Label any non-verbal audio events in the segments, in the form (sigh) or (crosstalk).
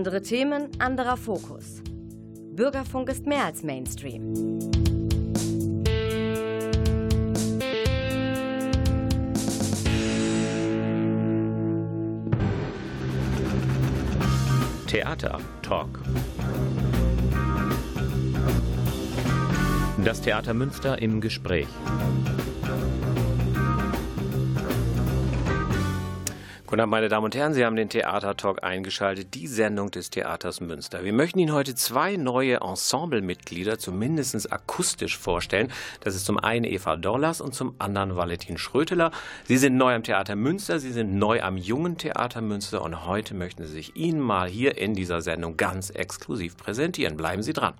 Andere Themen, anderer Fokus. Bürgerfunk ist mehr als Mainstream. Theater Talk. Das Theater Münster im Gespräch. Guten Abend, meine Damen und Herren, Sie haben den Theatertalk eingeschaltet, die Sendung des Theaters Münster. Wir möchten Ihnen heute zwei neue Ensemblemitglieder zumindest akustisch vorstellen. Das ist zum einen Eva Dollars und zum anderen Valentin Schröteler. Sie sind neu am Theater Münster, Sie sind neu am jungen Theater Münster und heute möchten Sie sich Ihnen mal hier in dieser Sendung ganz exklusiv präsentieren. Bleiben Sie dran.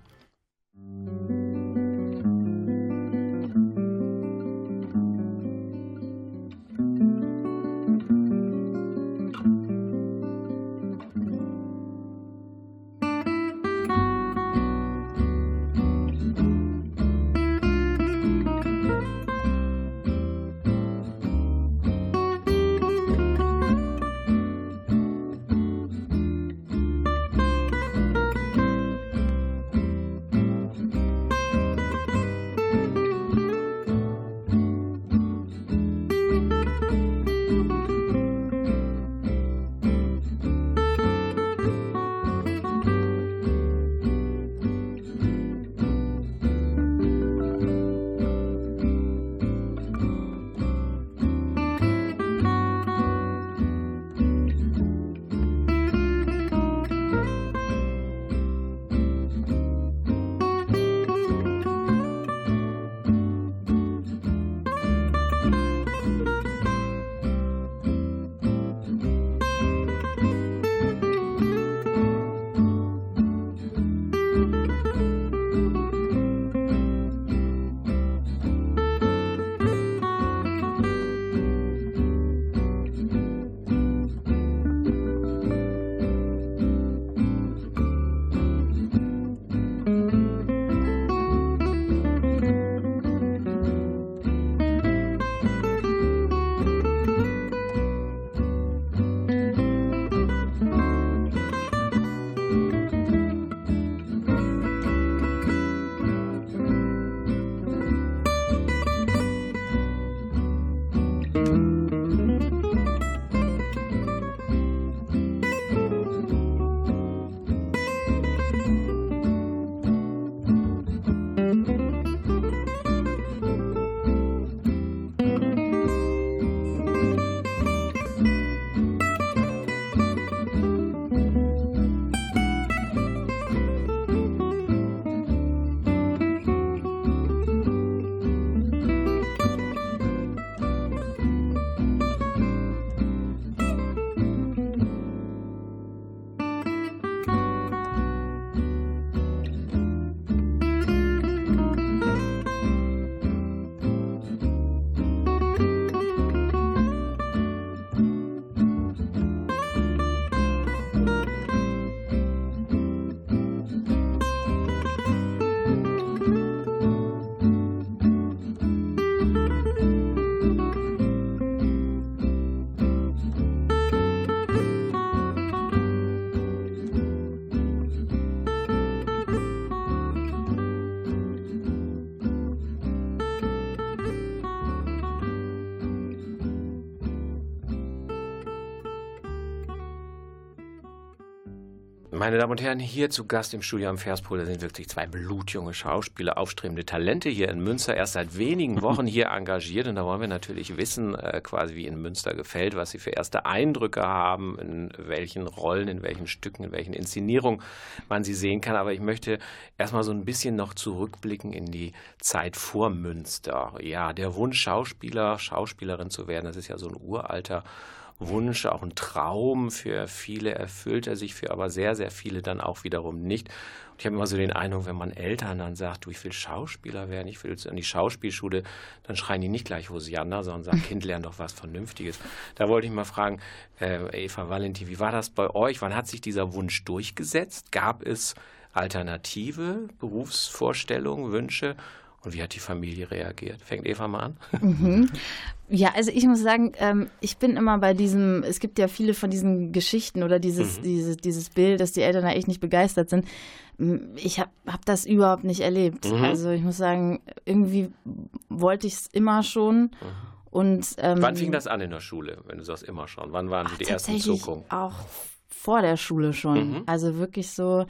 Meine Damen und Herren, hier zu Gast im Studio am Verspol sind wirklich zwei blutjunge Schauspieler, aufstrebende Talente hier in Münster, erst seit wenigen (laughs) Wochen hier engagiert. Und da wollen wir natürlich wissen, äh, quasi wie in Münster gefällt, was sie für erste Eindrücke haben, in welchen Rollen, in welchen Stücken, in welchen Inszenierungen man sie sehen kann. Aber ich möchte erstmal so ein bisschen noch zurückblicken in die Zeit vor Münster. Ja, der Wunsch, Schauspieler, Schauspielerin zu werden, das ist ja so ein uralter Wunsch, auch ein Traum. Für viele erfüllt er sich, für aber sehr, sehr viele dann auch wiederum nicht. Ich habe immer so den Eindruck, wenn man Eltern dann sagt, du, ich will Schauspieler werden, ich will in die Schauspielschule, dann schreien die nicht gleich Hosianna, sondern sagen, Kind, lern doch was Vernünftiges. Da wollte ich mal fragen, äh, Eva Valentin, wie war das bei euch? Wann hat sich dieser Wunsch durchgesetzt? Gab es alternative Berufsvorstellungen, Wünsche? Und wie hat die Familie reagiert? Fängt Eva mal an? (laughs) Mhm. Ja, also ich muss sagen, ähm, ich bin immer bei diesem, es gibt ja viele von diesen Geschichten oder dieses, mhm. dieses, dieses Bild, dass die Eltern da echt nicht begeistert sind. Ich habe hab das überhaupt nicht erlebt. Mhm. Also ich muss sagen, irgendwie wollte ich es immer schon. Mhm. Und, ähm, Wann fing das an in der Schule, wenn du sagst immer schon? Wann waren ach, die ersten Zuckungen? Auch vor der Schule schon. Mhm. Also wirklich so,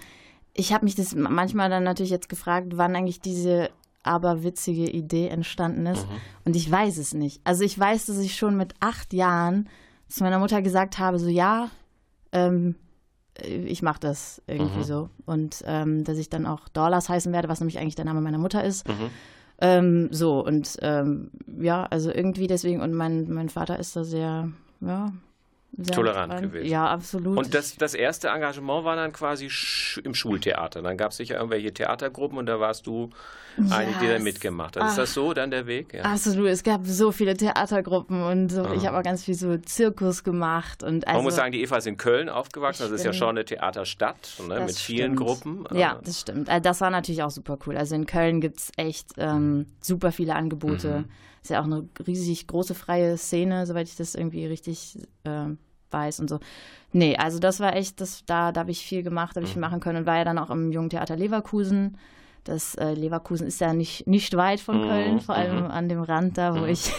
ich habe mich das manchmal dann natürlich jetzt gefragt, wann eigentlich diese aberwitzige Idee entstanden ist. Mhm. Und ich weiß es nicht. Also ich weiß, dass ich schon mit acht Jahren zu meiner Mutter gesagt habe, so ja, ähm, ich mache das irgendwie mhm. so. Und ähm, dass ich dann auch Dollars heißen werde, was nämlich eigentlich der Name meiner Mutter ist. Mhm. Ähm, so, und ähm, ja, also irgendwie deswegen, und mein, mein Vater ist da sehr, ja, sehr tolerant rein. gewesen. Ja, absolut. Und das, das erste Engagement war dann quasi im Schultheater. Dann gab es sicher irgendwelche Theatergruppen und da warst du ja, eine, die da mitgemacht hat. Ist das so dann der Weg? Ja. Absolut. Es gab so viele Theatergruppen und so. Ich habe auch ganz viel so Zirkus gemacht. Und also, Man muss sagen, die Eva ist in Köln aufgewachsen. Das ist ja schon eine Theaterstadt ne, mit vielen stimmt. Gruppen. Ja, das stimmt. Also das war natürlich auch super cool. Also in Köln gibt es echt ähm, super viele Angebote. Mhm. Ist ja auch eine riesig große freie Szene, soweit ich das irgendwie richtig äh, weiß und so. Nee, also das war echt, das, da, da habe ich viel gemacht, habe ich viel mhm. machen können und war ja dann auch im Jugendtheater Leverkusen. Das äh, Leverkusen ist ja nicht, nicht weit von mhm, Köln, vor allem mhm. an dem Rand da, wo ich,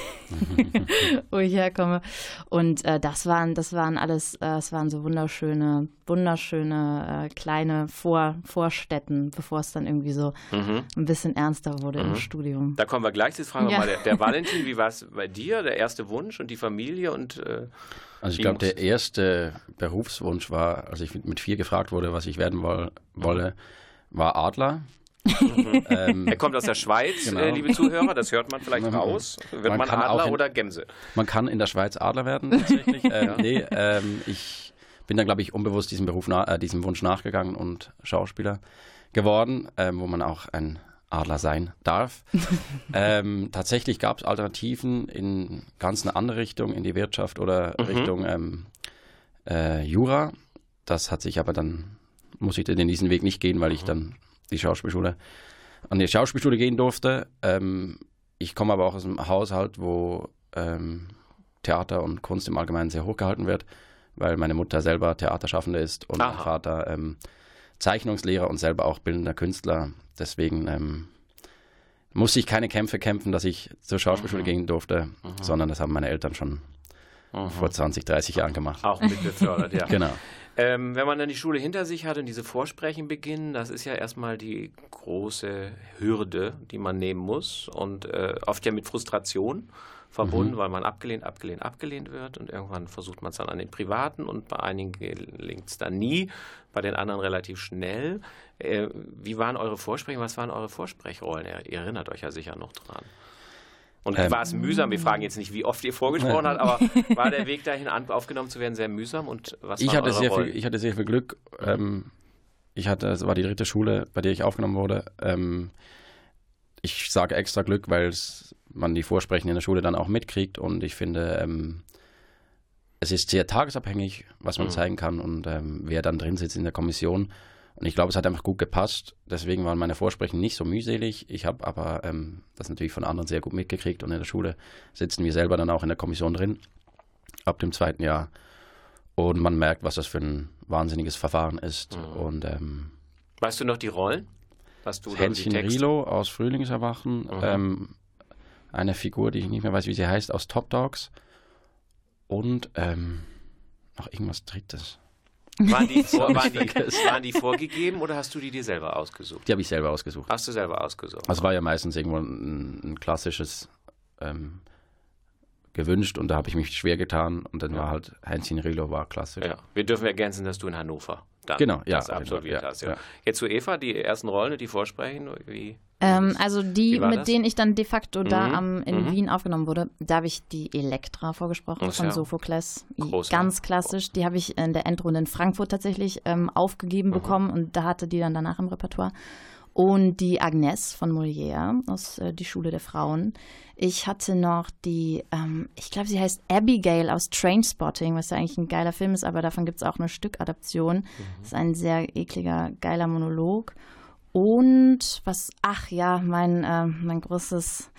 (laughs) wo ich herkomme. Und äh, das waren, das waren alles, äh, das waren so wunderschöne, wunderschöne äh, kleine Vor Vorstädten, bevor es dann irgendwie so mhm. ein bisschen ernster wurde mhm. im Studium. Da kommen wir gleich. Jetzt fragen wir ja. mal, der, der (laughs) Valentin, wie war es bei dir, der erste Wunsch und die Familie und äh, also ich glaube, der erste Berufswunsch war, als ich mit vier gefragt wurde, was ich werden wolle, war Adler. Mhm. (laughs) ähm, er kommt aus der Schweiz, genau. äh, liebe Zuhörer, das hört man vielleicht raus. Wird man, man Adler in, oder Gänse? Man kann in der Schweiz Adler werden, (laughs) tatsächlich. ähm, ja. Nee, ähm, ich bin dann, glaube ich, unbewusst diesem, Beruf äh, diesem Wunsch nachgegangen und Schauspieler geworden, ähm, wo man auch ein Adler sein darf. (laughs) ähm, tatsächlich gab es Alternativen in ganz eine andere Richtung, in die Wirtschaft oder mhm. Richtung ähm, äh, Jura. Das hat sich aber dann, muss ich in diesen Weg nicht gehen, weil ich dann die Schauspielschule, an die Schauspielschule gehen durfte. Ähm, ich komme aber auch aus einem Haushalt, wo ähm, Theater und Kunst im Allgemeinen sehr hochgehalten wird, weil meine Mutter selber Theaterschaffende ist und Aha. mein Vater ähm, Zeichnungslehrer und selber auch bildender Künstler. Deswegen ähm, musste ich keine Kämpfe kämpfen, dass ich zur Schauspielschule mhm. gehen durfte, mhm. sondern das haben meine Eltern schon mhm. vor 20, 30 Jahren gemacht. Auch mitbefördert, ja. genau. Ähm, wenn man dann die Schule hinter sich hat und diese Vorsprechen beginnen, das ist ja erstmal die große Hürde, die man nehmen muss und äh, oft ja mit Frustration verbunden, mhm. weil man abgelehnt, abgelehnt, abgelehnt wird und irgendwann versucht man es dann an den Privaten und bei einigen gelingt es dann nie, bei den anderen relativ schnell. Äh, wie waren eure Vorsprechen? Was waren eure Vorsprechrollen? Ihr erinnert euch ja sicher noch dran. Und ähm, war es mühsam? Wir fragen jetzt nicht, wie oft ihr vorgesprochen habt, aber (laughs) war der Weg dahin aufgenommen zu werden sehr mühsam? Und was ich hatte sehr viel, Ich hatte sehr viel Glück. Ähm, ich hatte, es war die dritte Schule, bei der ich aufgenommen wurde. Ähm, ich sage extra Glück, weil man die Vorsprechen in der Schule dann auch mitkriegt und ich finde, ähm, es ist sehr tagesabhängig, was man mhm. zeigen kann und ähm, wer dann drin sitzt in der Kommission. Und ich glaube, es hat einfach gut gepasst. Deswegen waren meine Vorsprechen nicht so mühselig. Ich habe aber ähm, das natürlich von anderen sehr gut mitgekriegt und in der Schule sitzen wir selber dann auch in der Kommission drin ab dem zweiten Jahr. Und man merkt, was das für ein wahnsinniges Verfahren ist. Mhm. Und ähm, weißt du noch die Rollen? Was du Hänschen Rilo aus Frühlingserwachen, mhm. ähm, eine Figur, die ich nicht mehr weiß, wie sie heißt, aus Top Dogs und ähm, noch irgendwas Drittes. Waren die, (laughs) vor, waren, die, waren die, vorgegeben oder hast du die dir selber ausgesucht? Die habe ich selber ausgesucht. Hast du selber ausgesucht? Also es war ja meistens irgendwo ein, ein klassisches ähm, gewünscht und da habe ich mich schwer getan und dann ja. war halt Heinzchen Rilo war klassisch. Ja. Wir dürfen ergänzen, dass du in Hannover dann genau, ja, das absolviert ja, hast. Ja. Jetzt zu Eva, die ersten Rollen, die Vorsprechen, wie? Ähm, also die, mit das? denen ich dann de facto mhm. da am, in mhm. Wien aufgenommen wurde, da habe ich die Elektra vorgesprochen von ja. Sophokles. Groß, Ganz klassisch. Die habe ich in der Endrunde in Frankfurt tatsächlich ähm, aufgegeben mhm. bekommen und da hatte die dann danach im Repertoire. Und die Agnes von Molière aus äh, Die Schule der Frauen. Ich hatte noch die, ähm, ich glaube, sie heißt Abigail aus Trainspotting, was ja eigentlich ein geiler Film ist, aber davon gibt es auch eine Stückadaption. Mhm. Das ist ein sehr ekliger, geiler Monolog. Und was, ach ja, mein, äh, mein großes,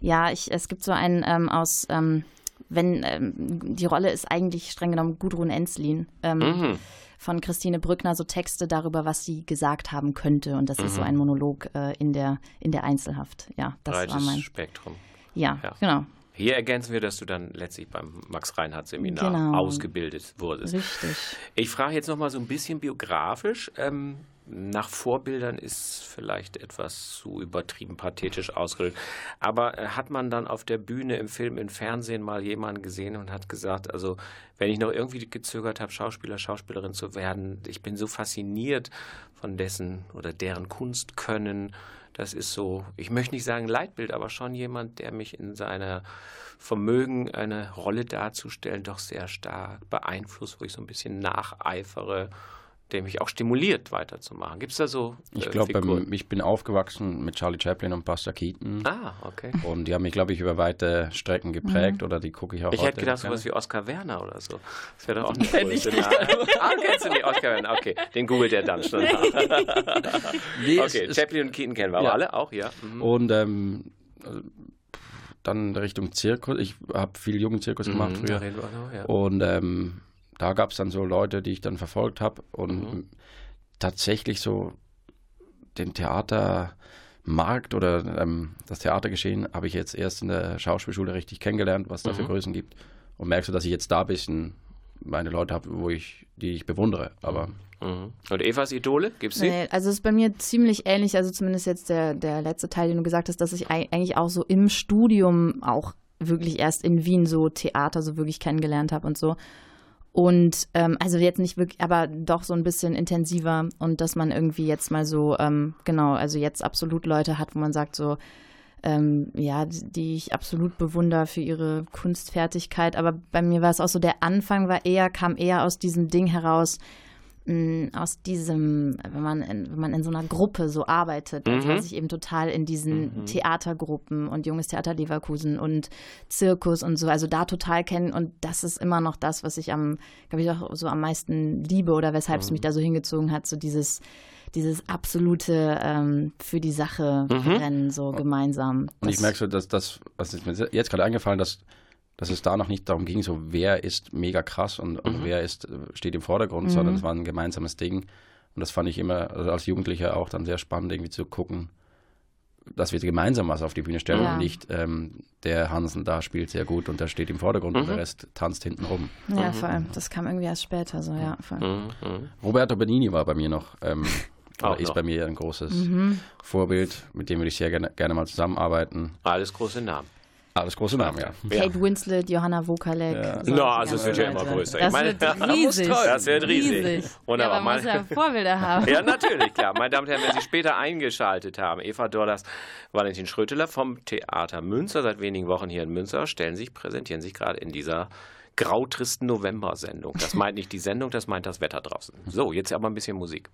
ja, ich, es gibt so einen ähm, aus, ähm, wenn, ähm, die Rolle ist eigentlich streng genommen Gudrun Enslin. Ähm, mhm. Von Christine Brückner so Texte darüber, was sie gesagt haben könnte. Und das mhm. ist so mhm. ein Monolog äh, in, der, in der Einzelhaft. Ja, das Breites war mein Spektrum. Ja, ja, genau. Hier ergänzen wir, dass du dann letztlich beim Max-Reinhardt-Seminar genau. ausgebildet wurdest. Richtig. Ich frage jetzt noch mal so ein bisschen biografisch. Ähm, nach Vorbildern ist vielleicht etwas zu übertrieben pathetisch ausgedrückt. Aber äh, hat man dann auf der Bühne, im Film, im Fernsehen mal jemanden gesehen und hat gesagt, also wenn ich noch irgendwie gezögert habe, Schauspieler, Schauspielerin zu werden, ich bin so fasziniert von dessen oder deren Kunstkönnen. Das ist so, ich möchte nicht sagen Leitbild, aber schon jemand, der mich in seiner Vermögen, eine Rolle darzustellen, doch sehr stark beeinflusst, wo ich so ein bisschen nacheifere der mich auch stimuliert, weiterzumachen. Gibt es da so? Äh, ich glaube, ich bin aufgewachsen mit Charlie Chaplin und Buster Keaton. Ah, okay. Und die haben mich, glaube ich, über weite Strecken geprägt mhm. oder die gucke ich auch Ich hätte gedacht, sowas wie Oscar Werner oder so. Das wäre doch auch (laughs) eine Größe. (laughs) ah, kennst du nicht Oscar Werner? Okay, den googelt er dann schon nee, okay, Chaplin und Keaton kennen wir ja. alle, auch, ja. Mhm. Und ähm, dann Richtung Zirkus. Ich habe viel Jugendzirkus gemacht mhm, früher. Noch, ja. Und ähm, da gab es dann so Leute, die ich dann verfolgt habe und mhm. tatsächlich so den Theatermarkt oder ähm, das Theatergeschehen habe ich jetzt erst in der Schauspielschule richtig kennengelernt, was da für mhm. Größen gibt und merkst du, dass ich jetzt da ein bisschen meine Leute habe, wo ich, die ich bewundere. Aber mhm. Und Evas Idole, gibt's sie? Nee, also es ist bei mir ziemlich ähnlich, also zumindest jetzt der, der letzte Teil, den du gesagt hast, dass ich eigentlich auch so im Studium auch wirklich erst in Wien so Theater so wirklich kennengelernt habe und so. Und ähm, also jetzt nicht wirklich, aber doch so ein bisschen intensiver und dass man irgendwie jetzt mal so, ähm, genau, also jetzt absolut Leute hat, wo man sagt so, ähm, ja, die ich absolut bewundere für ihre Kunstfertigkeit. Aber bei mir war es auch so, der Anfang war eher, kam eher aus diesem Ding heraus, aus diesem, wenn man in, wenn man in so einer Gruppe so arbeitet, mhm. also ich eben total in diesen mhm. Theatergruppen und Junges Theater Leverkusen und Zirkus und so, also da total kennen und das ist immer noch das, was ich am, glaube ich, auch so am meisten liebe oder weshalb mhm. es mich da so hingezogen hat, so dieses dieses absolute ähm, für die Sache mhm. rennen, so gemeinsam. Und ich merke so, dass das, was ist mir jetzt gerade eingefallen, dass dass es da noch nicht darum ging, so wer ist mega krass und, und mhm. wer ist, steht im Vordergrund, mhm. sondern es war ein gemeinsames Ding. Und das fand ich immer also als Jugendlicher auch dann sehr spannend, irgendwie zu gucken, dass wir gemeinsam was auf die Bühne stellen ja. und nicht ähm, der Hansen da spielt sehr gut und der steht im Vordergrund mhm. und der Rest tanzt hinten rum. Ja, mhm. vor allem. Das kam irgendwie erst später so, ja. Voll. Mhm. mhm. Roberto Benini war bei mir noch, ähm, (laughs) ist noch. bei mir ein großes mhm. Vorbild, mit dem würde ich sehr gerne, gerne mal zusammenarbeiten. Alles große Namen. Alles große Namen, ja. Kate Winslet, Johanna Wokalek. Ja. No, also es wird ja immer größer. (laughs) Das meine, wird riesig. Das wird riesig. riesig. Wunderbar. Ja, man muss ja Vorbilder (laughs) haben. Ja, natürlich, klar. Meine Damen und Herren, wenn Sie später eingeschaltet haben, Eva Dordas, Valentin Schröteler vom Theater Münster, seit wenigen Wochen hier in Münster, stellen sich, präsentieren sich gerade in dieser grautristen November-Sendung. Das meint nicht die Sendung, das meint das Wetter draußen. So, jetzt aber ein bisschen Musik.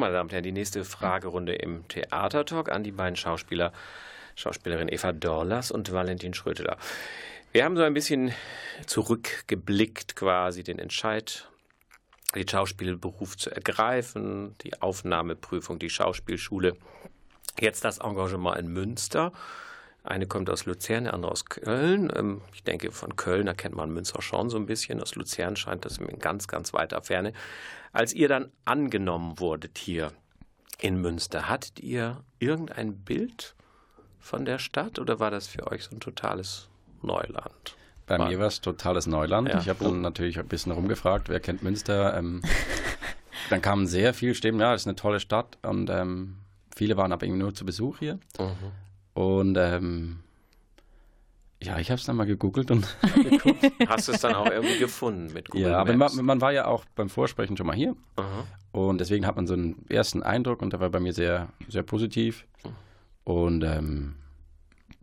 Meine Damen und Herren, die nächste Fragerunde im Theatertalk an die beiden Schauspieler, Schauspielerin Eva Dorlas und Valentin Schröteler. Wir haben so ein bisschen zurückgeblickt, quasi den Entscheid, den Schauspielberuf zu ergreifen, die Aufnahmeprüfung, die Schauspielschule, jetzt das Engagement in Münster. Eine kommt aus Luzern, der andere aus Köln. Ähm, ich denke, von Köln erkennt man Münster schon so ein bisschen. Aus Luzern scheint das in ganz, ganz weiter Ferne. Als ihr dann angenommen wurdet hier in Münster, hattet ihr irgendein Bild von der Stadt oder war das für euch so ein totales Neuland? Bei war mir war es totales Neuland. Ja. Ich habe dann natürlich ein bisschen rumgefragt, wer kennt Münster. Ähm, (laughs) dann kamen sehr viele Stimmen, ja, das ist eine tolle Stadt und ähm, viele waren aber irgendwie nur zu Besuch hier. Mhm. Und ähm, ja, ich habe es dann mal gegoogelt und (laughs) geguckt. Hast es dann auch irgendwie gefunden mit Google Ja, aber man, man, war ja auch beim Vorsprechen schon mal hier. Aha. Und deswegen hat man so einen ersten Eindruck und der war bei mir sehr, sehr positiv. Und ähm,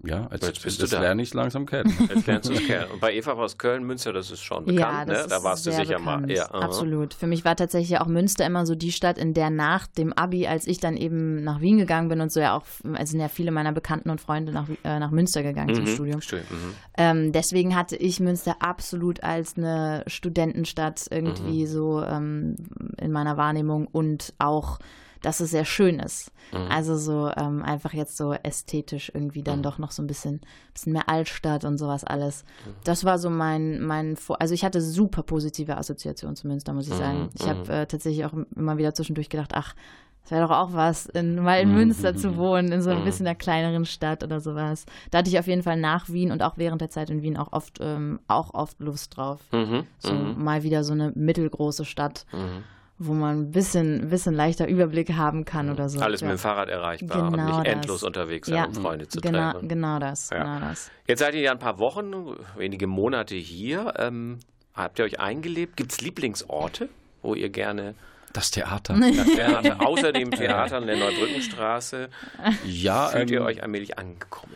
ja, jetzt, Jetzt bist du jetzt da. lerne ich langsam kennen. (laughs) Jetzt lernst du es kennen. Und bei Eva aus Köln, Münster, das ist schon bekannt, ja, das ne? Da warst du sicher bekannt. mal. Ja. Absolut. Für mich war tatsächlich auch Münster immer so die Stadt, in der nach dem Abi, als ich dann eben nach Wien gegangen bin und so ja auch, also sind ja viele meiner Bekannten und Freunde nach, äh, nach Münster gegangen zum Mhm. Studium. Studium. Mhm. Ähm, deswegen hatte ich Münster absolut als eine Studentenstadt irgendwie Mhm. so ähm, in meiner Wahrnehmung und auch, dass es sehr schön ist. Mhm. Also so ähm, einfach jetzt so ästhetisch irgendwie dann doch noch so ein bisschen, bisschen mehr Altstadt und sowas alles. Mhm. Das war so mein, mein Vor also ich hatte super positive Assoziationen zu Münster, muss ich Mhm, sagen. Ich habe äh, tatsächlich auch immer wieder zwischendurch gedacht, ach, es wäre doch auch was, in, mal in Münster zu (laughs) wohnen, in so ein bisschen einer kleineren Stadt oder sowas. Da hatte ich auf jeden Fall nach Wien und auch während der Zeit in Wien auch oft, ähm, auch oft Lust drauf. Mhm. So Mhm. mal wieder so eine mittelgroße Stadt, Mhm. Wo man ein bisschen, bisschen leichter Überblick haben kann oder so. Alles ja. mit dem Fahrrad erreichbar und Genau nicht das. endlos unterwegs sein, um Freunde zu genau, treffen. Genau das, Ja. genau das. Jetzt seid ihr ja ein paar Wochen, wenige Monate hier. Ähm, habt ihr euch eingelebt? Gibt es Lieblingsorte, wo ihr gerne Das Theater. das Theater, außer dem Theater an der Neubrückenstraße, (laughs) Ja, fühlt ihr ähm, euch allmählich angekommen?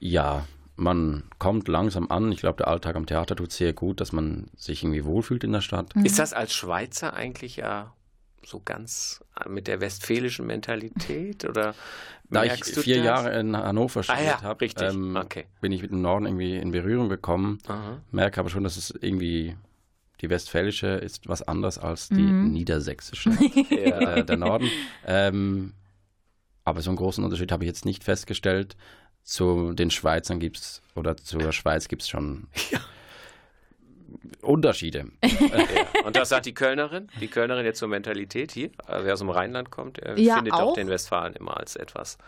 ja, man kommt langsam an. Ich glaube, der Alltag am Theater tut sehr gut, dass man sich irgendwie wohlfühlt in der Stadt. Ist das als Schweizer eigentlich ja so ganz mit der westfälischen Mentalität? Oder Da ich vier das? Jahre in Hannover Ah studiert ja, habe, ähm, okay. bin ich mit dem Norden irgendwie in Berührung gekommen. Aha. Merke aber schon, dass es irgendwie die westfälische ist was anderes als die Mhm. niedersächsische, (laughs) Ja. äh, der Norden. Ähm, aber so einen großen Unterschied habe ich jetzt nicht festgestellt. Zu den Schweizern gibt's oder zur Schweiz gibt es schon (laughs) Ja. Unterschiede. (laughs) Ja. Und das sagt die Kölnerin, die Kölnerin jetzt zur Mentalität hier, äh, wer aus dem Rheinland kommt, er Ja, findet doch auch. den Westfalen immer als etwas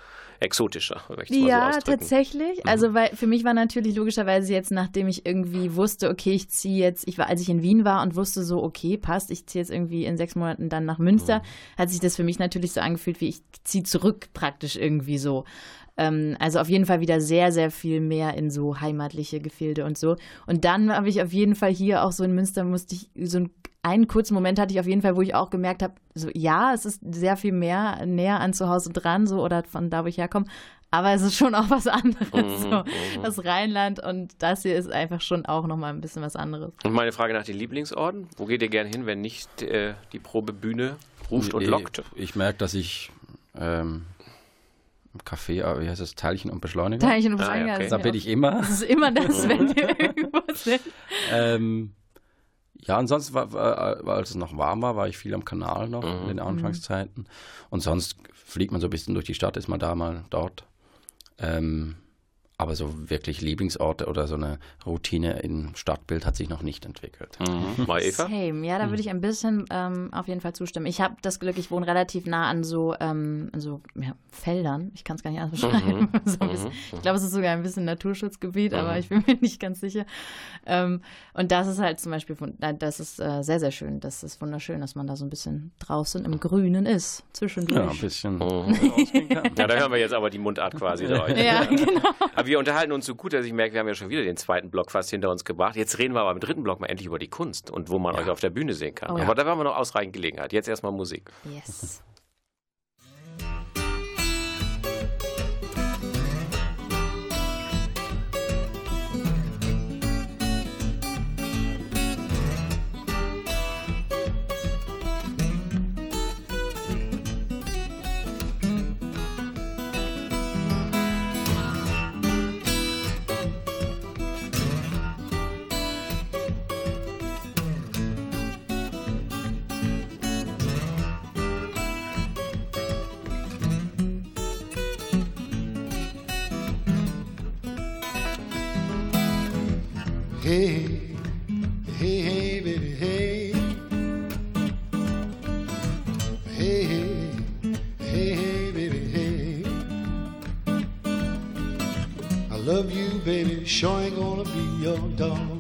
exotischer, möchte ich mal Ja, so tatsächlich. Mhm. Also weil für mich war natürlich logischerweise jetzt, nachdem ich irgendwie wusste, okay, ich ziehe jetzt, ich war, als ich in Wien war und wusste so, okay, passt, ich ziehe jetzt irgendwie in sechs Monaten dann nach Münster, Mhm. hat sich das für mich natürlich so angefühlt, wie ich ziehe zurück praktisch irgendwie so. Ähm, also auf jeden Fall wieder sehr, sehr viel mehr in so heimatliche Gefilde und so. Und dann habe ich auf jeden Fall hier auch so in Münster musste ich so einen, einen kurzen Moment hatte ich auf jeden Fall, wo ich auch gemerkt habe, so ja, es ist sehr viel mehr näher an zu Hause dran, so oder von da, wo ich herkomme. Aber es ist schon auch was (laughs) anderes. Mhm, so. Das Rheinland und das hier ist einfach schon auch nochmal ein bisschen was anderes. Und meine Frage nach den Lieblingsorten, wo geht ihr gerne hin, wenn nicht äh, die Probebühne ruft und Ich- lockt? Ich merke, dass ich ähm, Café, äh, wie heißt das, Teilchen und Beschleuniger? Teilchen und Ah, ja, Beschleuniger okay. Da bin ich immer. Das ist immer das, (laughs) wenn wir irgendwo sind. Ähm, ja, ansonsten, war, war, war, als es noch warm war, war ich viel am Kanal noch Mhm. in den Anfangszeiten. Und sonst fliegt man so ein bisschen durch die Stadt, ist man da mal dort. Ähm, aber so wirklich Lieblingsorte oder so eine Routine im Stadtbild hat sich noch nicht entwickelt. Mhm. Mal Eva? Same, ja, da würde ich ein bisschen ähm, auf jeden Fall zustimmen. Ich habe das Glück, ich wohne relativ nah an so, ähm, an so ja, Feldern. Ich kann es gar nicht anders beschreiben. (laughs) so ein bisschen. Ich glaube, es ist sogar ein bisschen Naturschutzgebiet, aber ich bin mir (laughs) nicht ganz sicher. Ähm, und das ist halt zum Beispiel, das ist äh, sehr, sehr schön. Das ist wunderschön, dass man da so ein bisschen draußen im Grünen ist, zwischendurch. Ja, ein bisschen Mhm. kann. (laughs) Ja, da hören wir jetzt aber die Mundart quasi. Ja, genau. Aber wir unterhalten uns so gut, dass ich merke, wir haben ja schon wieder den zweiten Block fast hinter uns gebracht. Jetzt reden wir aber im dritten Block mal endlich über die Kunst und wo man euch auf der Bühne sehen kann. Oh ja. Aber da haben wir noch ausreichend Gelegenheit. Jetzt erstmal Musik. Yes. showing gonna be your dog.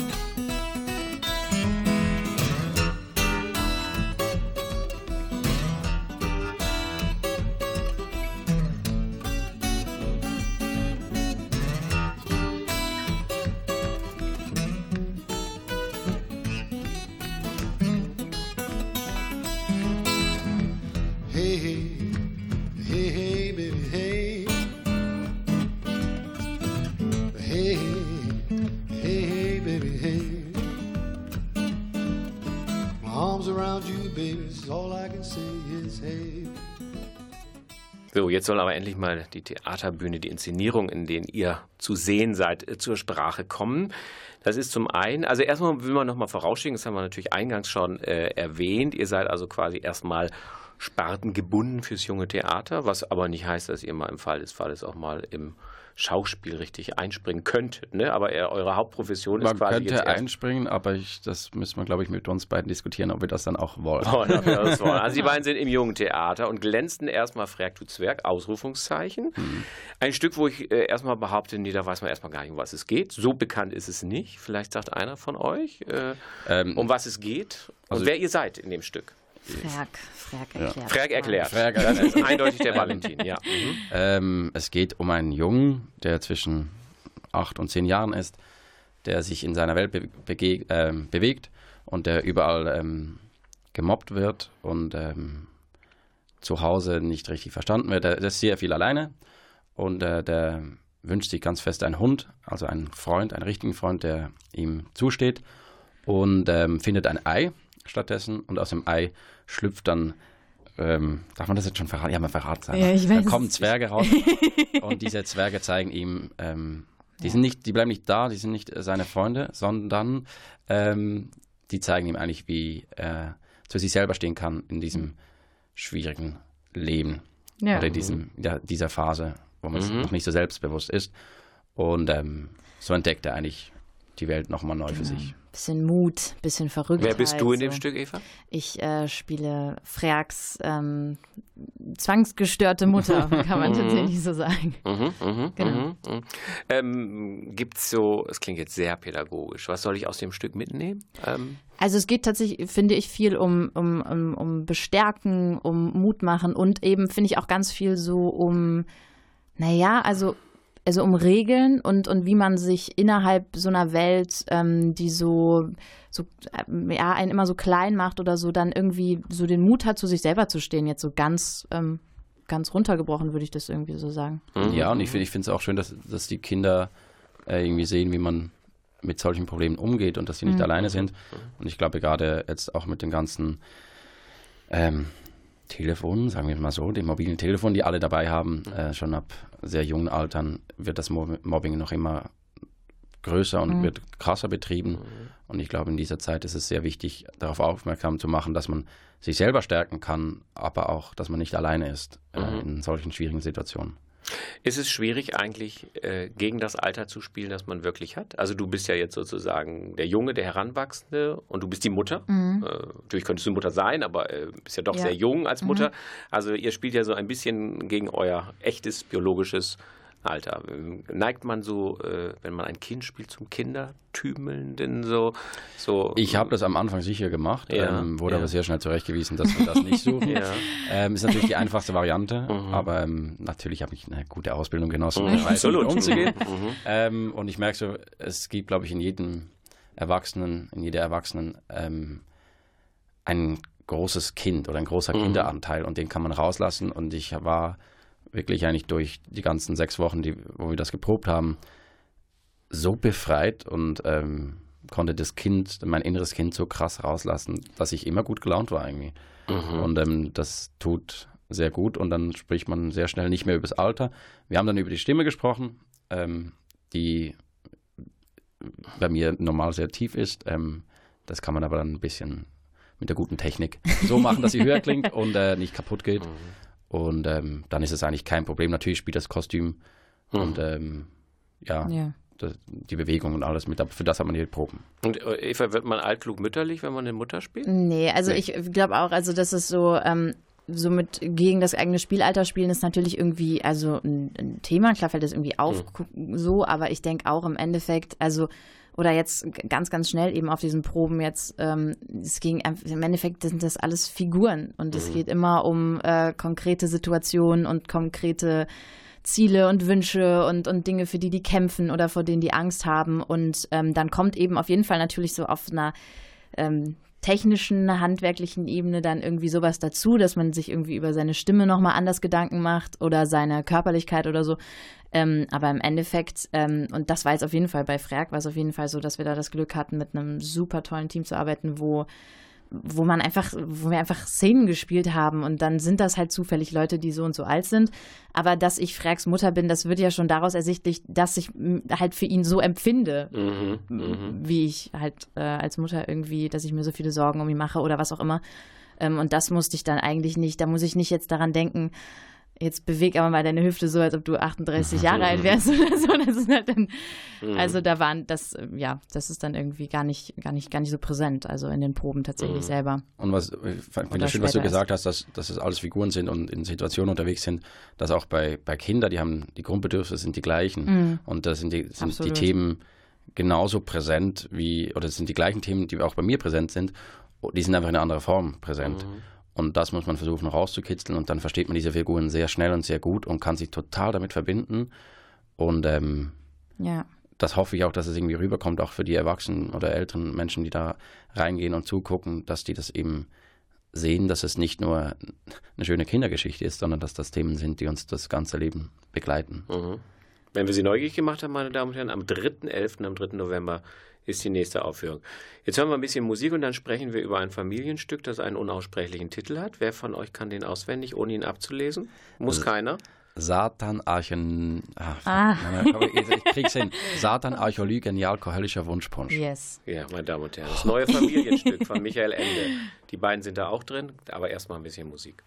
So, jetzt soll aber endlich mal die Theaterbühne, die Inszenierung, in denen ihr zu sehen seid, äh, zur Sprache kommen. Das ist zum einen, also erstmal will man nochmal vorausschicken, das haben wir natürlich eingangs schon äh, erwähnt. Ihr seid also quasi erstmal spartengebunden fürs junge Theater, was aber nicht heißt, dass ihr mal im Fall des Falles auch mal im Schauspiel richtig einspringen könntet. Ne? Aber eure Hauptprofession Man ist quasi könnte jetzt erst einspringen, aber ich, das müssen wir, glaube ich, mit uns beiden diskutieren, ob wir das dann auch wollen. wollen, wollen. Also die (laughs) beiden sind im jungen Theater und glänzten erstmal Frag du Zwerg, Ausrufungszeichen. Ein Stück, wo ich äh, erstmal behaupte, nee, da weiß man erstmal gar nicht, um was es geht. So bekannt ist es nicht. Vielleicht sagt einer von euch, äh, Ähm, um was es geht und also- wer ihr seid in dem Stück. Frag, Frag erklärt. Frag erklärt. Frag Das erklärt. ist eindeutig der Valentin, ja. Mhm. Ähm, es geht um einen Jungen, der zwischen acht und zehn Jahren ist, der sich in seiner Welt be ähm, bewegt und der überall ähm, gemobbt wird und ähm, zu Hause nicht richtig verstanden wird. Er der ist sehr viel alleine und äh, der wünscht sich ganz fest einen Hund, also einen Freund, einen richtigen Freund, der ihm zusteht und ähm, findet ein Ei stattdessen und aus dem Ei schlüpft dann ähm, darf man das jetzt schon verraten? Ja, man verraten es einfach. Ja, ich weiß Da kommen Zwerge raus (laughs) und diese Zwerge zeigen ihm, ähm, die sind nicht, die bleiben nicht da, die sind nicht äh, seine Freunde, sondern ähm, die zeigen ihm eigentlich, wie er zu sich selber stehen kann in diesem schwierigen Leben Ja. oder in diesem, ja, dieser Phase, wo man Mhm. noch nicht so selbstbewusst ist. Und ähm, so entdeckt er eigentlich die Welt nochmal neu für sich. Bisschen Mut, bisschen Verrücktheit. Wer bist du in dem so. Stück, Eva? Ich äh, spiele Freaks ähm, zwangsgestörte Mutter, (laughs) kann man tatsächlich so sagen. Mhm, mhm, Genau. mhm, mhm. Ähm, Gibt es so, es klingt jetzt sehr pädagogisch, was soll ich aus dem Stück mitnehmen? Ähm, Also es geht tatsächlich, finde ich, viel um, um, um, um Bestärken, um Mut machen und eben, finde ich, auch ganz viel so um, naja, also, also um Regeln und, und wie man sich innerhalb so einer Welt, ähm, die so, so ähm, ja, einen immer so klein macht oder so, dann irgendwie so den Mut hat, zu sich selber zu stehen. Jetzt so ganz, ähm, ganz runtergebrochen, würde ich das irgendwie so sagen. mhm. Ja, und ich finde es auch schön, dass, dass die Kinder äh, irgendwie sehen, wie man mit solchen Problemen umgeht und dass sie nicht Mhm. alleine sind. Und ich glaube, gerade jetzt auch mit den ganzen ähm, Telefonen, sagen wir mal so, den mobilen Telefonen, die alle dabei haben, äh, schon ab sehr jungen Altern wird das Mob- Mobbing noch immer größer und Mhm. wird krasser betrieben. Und ich glaube, in dieser Zeit ist es sehr wichtig, darauf aufmerksam zu machen, dass man sich selber stärken kann, aber auch, dass man nicht alleine ist äh, Mhm. in solchen schwierigen Situationen. Ist es schwierig eigentlich äh, gegen das Alter zu spielen, das man wirklich hat? Also du bist ja jetzt sozusagen der Junge, der Heranwachsende und du bist die Mutter. Äh, natürlich könntest du Mutter sein, aber äh, bist ja doch Ja. sehr jung als Mutter. Also ihr spielt ja so ein bisschen gegen euer echtes biologisches Alter. Neigt man so, äh, wenn man ein Kind spielt, zum Kindertümelnden so? so Ich habe das am Anfang sicher gemacht, Ja, ähm, wurde ja. aber sehr schnell zurechtgewiesen, dass wir das nicht suchen. (laughs) Ja. ähm, ist natürlich die einfachste Variante, (laughs) aber ähm, natürlich habe ich eine gute Ausbildung genossen, Mhm. Absolut. umzugehen. (laughs) Mhm. Ähm, und ich merke so, es gibt, glaube ich, in jedem Erwachsenen, in jeder Erwachsenen ähm, ein großes Kind oder ein großer Mhm. Kinderanteil und den kann man rauslassen. Und ich war wirklich eigentlich durch die ganzen sechs Wochen, die, wo wir das geprobt haben, so befreit und ähm, konnte das Kind, mein inneres Kind so krass rauslassen, dass ich immer gut gelaunt war irgendwie. Mhm. Und ähm, das tut sehr gut und dann spricht man sehr schnell nicht mehr über das Alter. Wir haben dann über die Stimme gesprochen, ähm, die bei mir normal sehr tief ist. Ähm, das kann man aber dann ein bisschen mit der guten Technik so machen, dass sie höher klingt und äh, nicht kaputt geht. Und ähm, dann ist es eigentlich kein Problem. Natürlich spielt das Kostüm und ähm, ja, Ja. die Bewegung und alles mit. Aber für das hat man die Proben. Und äh, Eva, wird man altklug mütterlich, wenn man eine Mutter spielt? Nee, also nee. ich glaube auch, also das ist so, ähm, so mit gegen das eigene Spielalter spielen ist natürlich irgendwie also ein, ein Thema. Klar fällt das irgendwie auf mhm. so, aber ich denke auch im Endeffekt, also oder jetzt ganz, ganz schnell eben auf diesen Proben jetzt, ähm, es ging im Endeffekt sind das alles Figuren und es mhm. geht immer um äh, konkrete Situationen und konkrete Ziele und Wünsche und, und Dinge, für die die kämpfen oder vor denen die Angst haben. Und ähm, dann kommt eben auf jeden Fall natürlich so auf einer ähm, technischen, handwerklichen Ebene dann irgendwie sowas dazu, dass man sich irgendwie über seine Stimme nochmal anders Gedanken macht oder seine Körperlichkeit oder so. Ähm, aber im Endeffekt, ähm, und das war jetzt auf jeden Fall bei Frerk, war es auf jeden Fall so, dass wir da das Glück hatten, mit einem super tollen Team zu arbeiten, wo wo man einfach, wo wir einfach Szenen gespielt haben und dann sind das halt zufällig Leute, die so und so alt sind. Aber dass ich Frerks Mutter bin, das wird ja schon daraus ersichtlich, dass ich halt für ihn so empfinde, mhm, mhm. wie ich halt äh, als Mutter irgendwie, dass ich mir so viele Sorgen um ihn mache oder was auch immer. Ähm, und das musste ich dann eigentlich nicht, da muss ich nicht jetzt daran denken, jetzt beweg aber mal deine Hüfte so, als ob du 38 (laughs) Jahre alt wärst oder so. Das ist halt dann, mhm. also da waren das, ja, das ist dann irgendwie gar nicht, gar nicht, gar nicht so präsent, also in den Proben tatsächlich mhm. selber. Und was, ich finde schön, was du gesagt hast, dass, dass es alles Figuren sind und in Situationen unterwegs sind, dass auch bei, bei Kindern, die haben, die Grundbedürfnisse sind die gleichen mhm. und da sind die, sind die Themen genauso präsent wie, oder es sind die gleichen Themen, die auch bei mir präsent sind, die sind einfach in einer anderen Form präsent. Mhm. Und das muss man versuchen rauszukitzeln und dann versteht man diese Figuren sehr schnell und sehr gut und kann sich total damit verbinden. Und ähm, ja. das hoffe ich auch, dass es irgendwie rüberkommt, auch für die Erwachsenen oder älteren Menschen, die da reingehen und zugucken, dass die das eben sehen, dass es nicht nur eine schöne Kindergeschichte ist, sondern dass das Themen sind, die uns das ganze Leben begleiten. Mhm. Wenn wir Sie neugierig gemacht haben, meine Damen und Herren, am 3.11., am 3. November ist die nächste Aufführung. Jetzt hören wir ein bisschen Musik und dann sprechen wir über ein Familienstück, das einen unaussprechlichen Titel hat. Wer von euch kann den auswendig, ohne ihn abzulesen? Muss keiner. Satan Archen. Ah, ah. Ich, ich krieg's hin. Satan Archoly, genial kohöllischer Wunschpunsch. Yes. Ja, meine Damen und Herren, das neue Familienstück von Michael Ende. Die beiden sind da auch drin, aber erstmal ein bisschen Musik.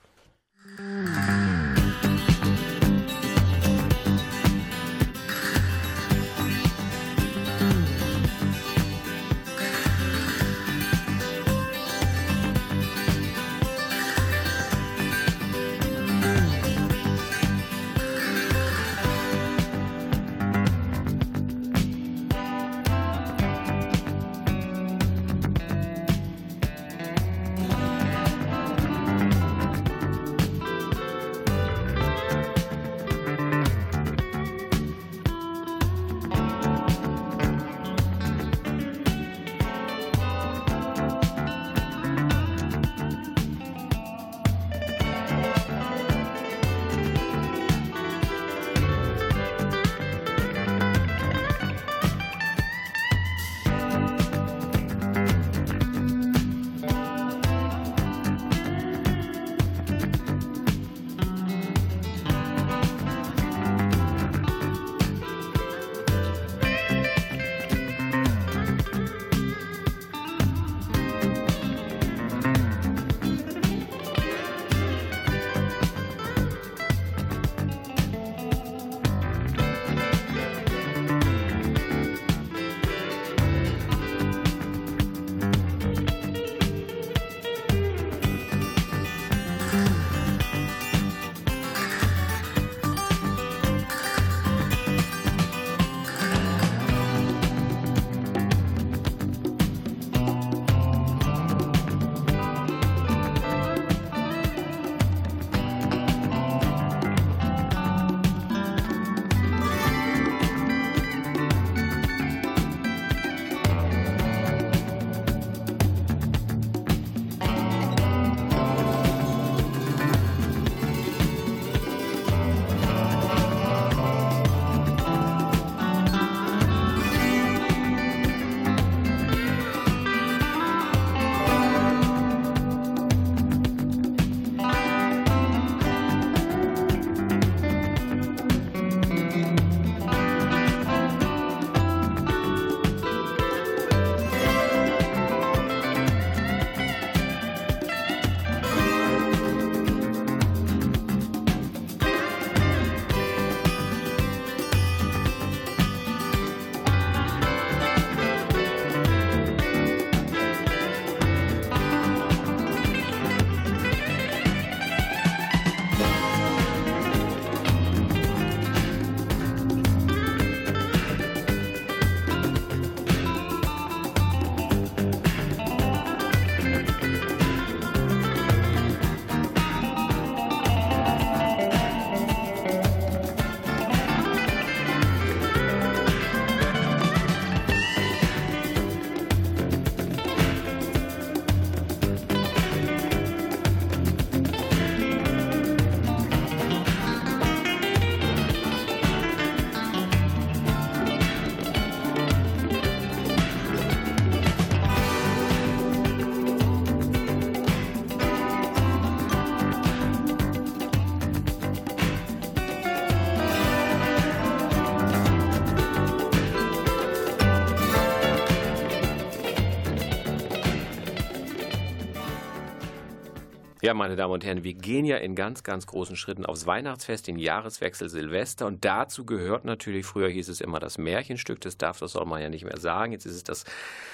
Ja, meine Damen und Herren, wir gehen ja in ganz, ganz großen Schritten aufs Weihnachtsfest, den Jahreswechsel Silvester. Und dazu gehört natürlich, früher hieß es immer das Märchenstück, das darf, das soll man ja nicht mehr sagen. Jetzt ist es das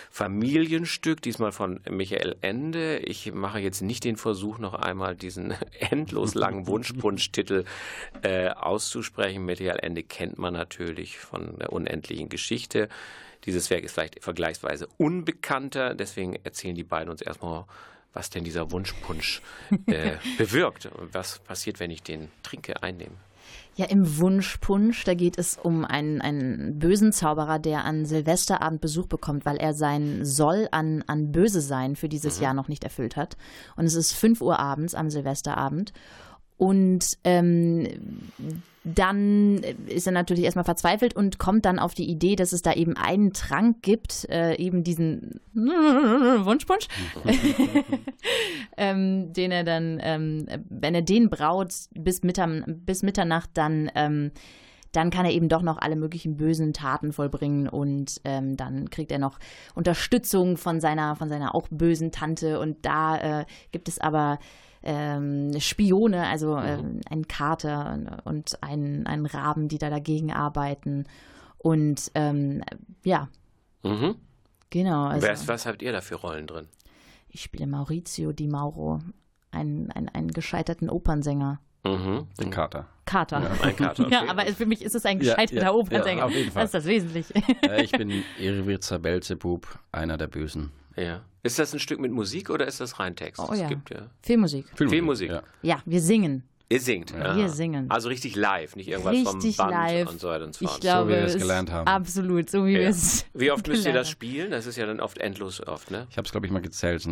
Familienstück, diesmal von Michael Ende. Ich mache jetzt nicht den Versuch, noch einmal diesen (laughs) endlos langen Wunschpunsch-Titel äh, auszusprechen. Michael Ende kennt man natürlich von der unendlichen Geschichte. Dieses Werk ist vielleicht vergleichsweise unbekannter, deswegen erzählen die beiden uns erstmal, was denn dieser Wunschpunsch äh, (laughs) bewirkt und was passiert, wenn ich den trinke, einnehme. Ja, im Wunschpunsch, da geht es um einen, einen bösen Zauberer, der an Silvesterabend Besuch bekommt, weil er sein Soll an, an Böse sein für dieses Jahr noch nicht erfüllt hat. Und es ist 5 Uhr abends am Silvesterabend. Und ähm, dann ist er natürlich erstmal verzweifelt und kommt dann auf die Idee, dass es da eben einen Trank gibt, äh, eben diesen (laughs) Wunschpunsch, (laughs) ähm, den er dann, ähm, wenn er den braut bis, Mittern, bis Mitternacht, dann, ähm, dann kann er eben doch noch alle möglichen bösen Taten vollbringen und ähm, dann kriegt er noch Unterstützung von seiner, von seiner auch bösen Tante. Und da äh, gibt es aber ähm, Spione, also ähm, ein Kater und ein, ein Raben, die da dagegen arbeiten. Und ähm, ja, Mhm. genau. Also, was, was habt ihr da für Rollen drin? ich spiele Maurizio Di Mauro, einen, einen, einen gescheiterten Opernsänger. Mhm. Den Kater. Kater. Ein Kater. (laughs) Okay. Ja, aber für mich ist es ein Ja, gescheiterter ja, Opernsänger. ja, auf jeden Fall. Das ist das Wesentliche. Äh, ich bin Irrwitzer Belzebub, einer der Bösen. Ja. Ist das ein Stück mit Musik oder ist das rein Text? Oh es ja. gibt ja. Filmmusik. Filmmusik. Ja. Ja, wir singen. Ihr singt. Wir singen. Also richtig live, nicht irgendwas Richtig vom Band live. und so weiter und so Ich fort. glaube, wir es es- gelernt haben. Absolut, so wie wir Ja. es. Wie oft müsst ihr das spielen? Das ist ja dann oft endlos oft, ne? Ich habe es, glaube ich, mal gezählt.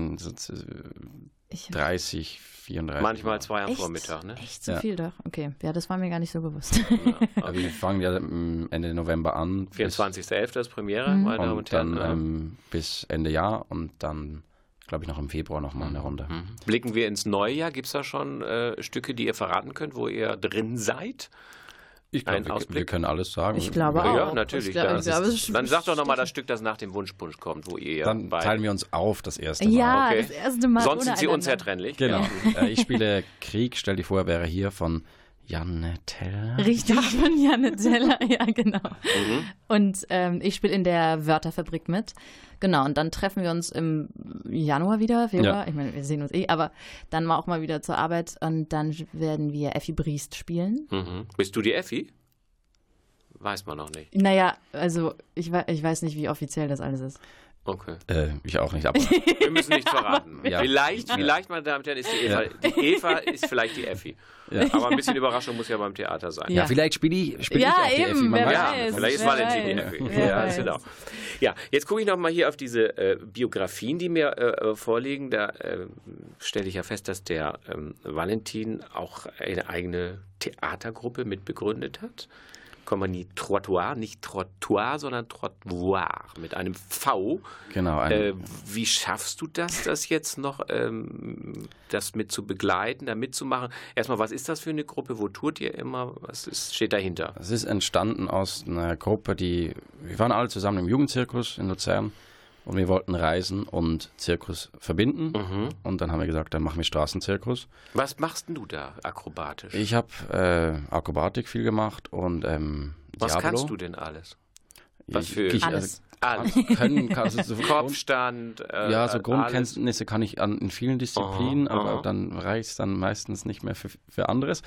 Ich- 30, 34. Manchmal Mal. zwei am Echt? Vormittag, ne? Echt so Ja. viel doch. Okay, ja, das war mir gar nicht so bewusst. (laughs) Aber Wir fangen ja Ende November an. bis- 24.11. ist Premiere, Mhm. meine Damen und Und Herren. dann ähm, bis Ende Jahr und dann, glaube ich, noch im Februar nochmal eine Runde. Mhm. Blicken wir ins neue Jahr. Gibt es da schon äh, Stücke, die ihr verraten könnt, wo ihr drin seid? Ich glaube, wir, wir können alles sagen. Ich glaube Ja, auch. Ja, natürlich. Ich glaube- es dann sag doch nochmal das Stück, das nach dem Wunschpunsch kommt, wo ihr Dann beide- teilen wir uns auf das erste Mal. Ja, Okay. das erste Mal. Sonst sind sie unzertrennlich. Genau. Äh, ich spiele Krieg, stell dir vor, er wäre hier von Janne Teller. Richtig, von Janne Teller, ja, genau. Mhm. Und ähm, ich spiele in der Wörterfabrik mit. Genau, und dann treffen wir uns im Januar wieder, Februar. Ja. Ich meine, wir sehen uns eh, aber dann mal auch mal wieder zur Arbeit und dann werden wir Effi Briest spielen. Mhm. Bist du die Effi? Weiß man noch nicht. Naja, also ich, ich weiß nicht, wie offiziell das alles ist. Okay. Äh, ich auch nicht, aber (laughs) Wir müssen nichts verraten. (laughs) Ja. Vielleicht, vielleicht, meine Damen und Herren, ist die Eva. Ja. Die Eva ist vielleicht die Effi. Ja. Aber ein bisschen Überraschung muss ja beim Theater sein. Ja. ja, vielleicht spiele ich, spiel Ja, ich auch die eben, Effi. Man Ja, weiß, vielleicht ist Valentin die. Effi. Ja, genau. Ja, jetzt gucke ich noch mal hier auf diese äh, Biografien, die mir äh, vorliegen. Da äh, stelle ich ja fest, dass der ähm, Valentin auch eine eigene Theatergruppe mitbegründet hat. Compagnie Trottoir, nicht Trottoir, sondern Trottoir mit einem V. Genau, ein, Äh, wie schaffst du das, das jetzt noch, ähm, das mit zu begleiten, da mitzumachen? Erstmal, was ist das für eine Gruppe? Wo tourt ihr immer? Was ist, steht dahinter? Es ist entstanden aus einer Gruppe, die, wir waren alle zusammen im Jugendzirkus in Luzern und wir wollten Reisen und Zirkus verbinden. Mhm. Und dann haben wir gesagt, dann machen wir Straßenzirkus. Was machst denn du da akrobatisch? Ich habe äh, Akrobatik viel gemacht und ähm, was Diablo. kannst du denn alles? Was Ich- für- ich- Alles. Alles. Also, können, kann, also (laughs) so Kopfstand, äh, ja, so alles. Grundkenntnisse kann ich an, in vielen Disziplinen, Aha, aber aha. dann reicht es dann meistens nicht mehr für, für anderes.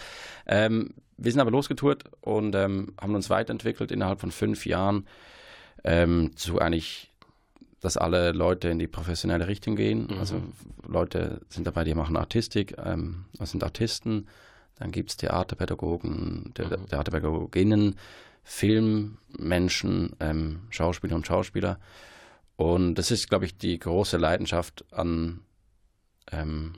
Ähm, wir sind aber losgetourt und ähm, haben uns weiterentwickelt innerhalb von fünf Jahren ähm, zu eigentlich, dass alle Leute in die professionelle Richtung gehen. Mhm. Also Leute sind dabei, die machen Artistik, ähm, das sind Artisten, dann gibt es Theaterpädagogen, The Mhm. Theaterpädagoginnen, Filmmenschen, ähm, Schauspieler und Schauspieler. Und das ist, glaube ich, die große Leidenschaft an ähm,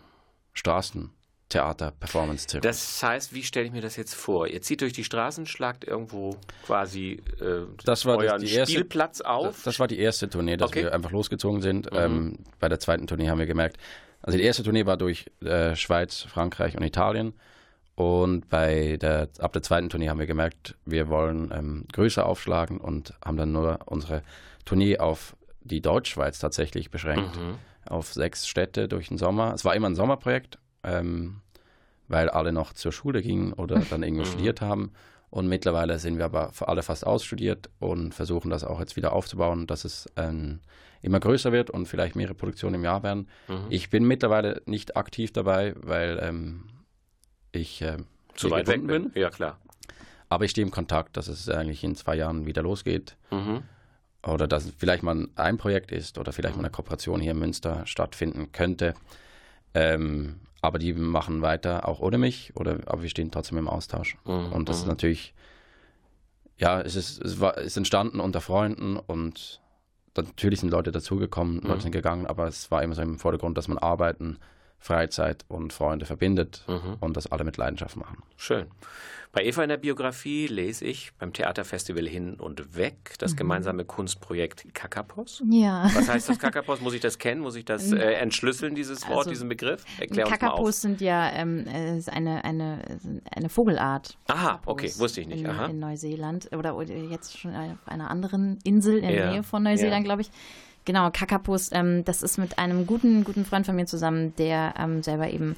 Straßentheater, Performance-Zirkus. Das heißt, wie stelle ich mir das jetzt vor? Ihr zieht durch die Straßen, schlagt irgendwo quasi äh, Das war euren die erste- Spielplatz auf. Das war die erste Tournee, dass Okay. wir einfach losgezogen sind. Mhm. Ähm, bei der zweiten Tournee haben wir gemerkt, also die erste Tournee war durch äh, Schweiz, Frankreich und Italien. Und bei der, ab der zweiten Tournee haben wir gemerkt, wir wollen ähm, größer aufschlagen und haben dann nur unsere Tournee auf die Deutschschweiz tatsächlich beschränkt. Mhm. Auf sechs Städte durch den Sommer. Es war immer ein Sommerprojekt ähm, weil alle noch zur Schule gingen oder (laughs) dann irgendwie Mhm. studiert haben. Und mittlerweile sind wir aber alle fast ausstudiert und versuchen das auch jetzt wieder aufzubauen, dass es ähm, immer größer wird und vielleicht mehrere Produktionen im Jahr werden. Mhm. Ich bin mittlerweile nicht aktiv dabei, weil ähm, ich äh, Zu weit weg gebunden bin. Ja, klar. Aber ich stehe im Kontakt, dass es eigentlich in zwei Jahren wieder losgeht. Mhm. Oder dass vielleicht mal ein Projekt ist oder vielleicht mal eine Kooperation hier in Münster stattfinden könnte. Ähm, aber die machen weiter, auch ohne mich, oder, aber wir stehen trotzdem im Austausch. Mhm. Und das ist Mhm. natürlich, ja, es ist, es war, ist entstanden unter Freunden und natürlich sind Leute dazugekommen, Mhm. Leute sind gegangen, aber es war immer so im Vordergrund, dass man Arbeiten, Freizeit und Freunde verbindet Mhm. und das alle mit Leidenschaft machen. Schön. Bei Eva in der Biografie lese ich beim Theaterfestival Hin und Weg das gemeinsame Kunstprojekt Kakapos. Ja. Was heißt das Kakapos? Muss ich das kennen? Muss ich das äh, entschlüsseln, dieses Wort, Also, diesen Begriff? Erklär uns mal auf. Kakapos sind ja ähm, äh, ist eine, eine, eine Vogelart. Aha, Kakapos okay, wusste ich nicht. In, Aha. in Neuseeland oder, oder jetzt schon auf einer anderen Insel in der Ja, Nähe von Neuseeland, ja. glaube ich. Genau, Kakapos, ähm, das ist mit einem guten, guten Freund von mir zusammen, der ähm, selber eben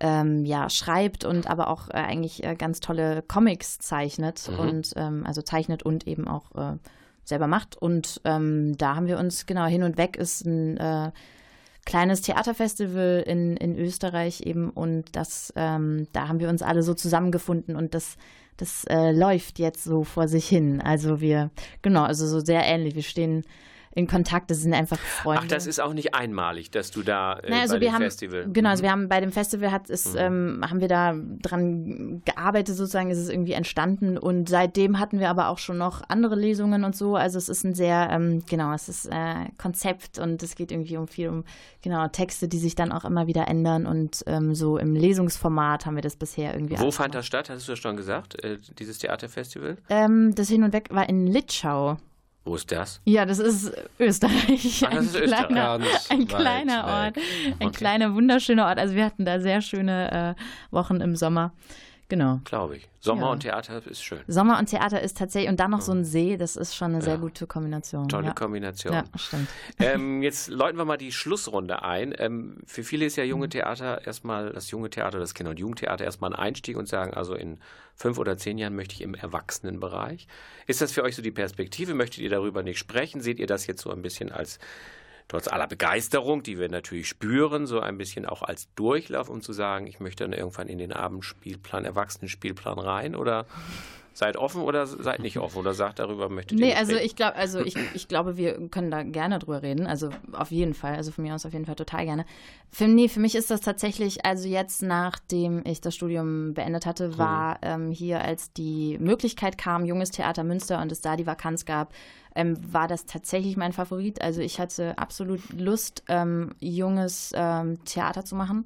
ähm, ja, schreibt und aber auch äh, eigentlich äh, ganz tolle Comics zeichnet Mhm. und ähm, also zeichnet und eben auch äh, selber macht. Und ähm, da haben wir uns, genau, hin und weg ist ein äh, kleines Theaterfestival in, in Österreich eben und das, ähm, da haben wir uns alle so zusammengefunden und das, das äh, läuft jetzt so vor sich hin. Also wir, genau, also so sehr ähnlich. Wir stehen in Kontakt, das sind einfach Freunde. Ach, das ist auch nicht einmalig, dass du da äh, Naja, also bei wir dem haben, Festival. Genau, also Mhm. wir haben bei dem Festival hat es, ähm, haben wir da dran gearbeitet, sozusagen, ist es irgendwie entstanden und seitdem hatten wir aber auch schon noch andere Lesungen und so. Also es ist ein sehr, ähm, genau, es ist äh, Konzept und es geht irgendwie um viel um genau Texte, die sich dann auch immer wieder ändern und ähm, so im Lesungsformat haben wir das bisher irgendwie. Wo fand das statt? Hast du das schon gesagt? Äh, dieses Theaterfestival? Ähm, das Hin und Weg war in Litschau. Wo ist das? Ja, das ist Österreich. Ah, das ist ein Österreich. kleiner, Ganz ein kleiner Ort. weg. Ein Okay. kleiner, wunderschöner Ort. Also wir hatten da sehr schöne äh, Wochen im Sommer. Genau. Glaube ich. Sommer Ja. und Theater ist schön. Sommer und Theater ist tatsächlich, und dann noch so ein See, das ist schon eine sehr Ja. gute Kombination. Tolle ja. Kombination. Ja, stimmt. ähm, jetzt läuten wir mal die Schlussrunde ein. Ähm, für viele ist ja junge Theater erstmal, das junge Theater, das Kinder- und Jugendtheater erstmal ein Einstieg und sagen, also in fünf oder zehn Jahren möchte ich im Erwachsenenbereich. Ist das für euch so die Perspektive? Möchtet ihr darüber nicht sprechen? Seht ihr das jetzt so ein bisschen als, trotz aller Begeisterung, die wir natürlich spüren, so ein bisschen auch als Durchlauf, um zu sagen, ich möchte dann irgendwann in den Abendspielplan, Erwachsenenspielplan rein? Oder seid offen oder seid nicht offen? Oder sagt, darüber möchtet ihr Nee, also reden? ich glaube, also ich, ich glaube, wir können da gerne drüber reden. Also auf jeden Fall. Also von mir aus auf jeden Fall total gerne. Für, nee, für mich ist das tatsächlich, also jetzt, nachdem ich das Studium beendet hatte, war ähm, hier, als die Möglichkeit kam, junges Theater Münster und es da die Vakanz gab, ähm, war das tatsächlich mein Favorit. Also ich hatte absolut Lust, ähm, junges ähm, Theater zu machen.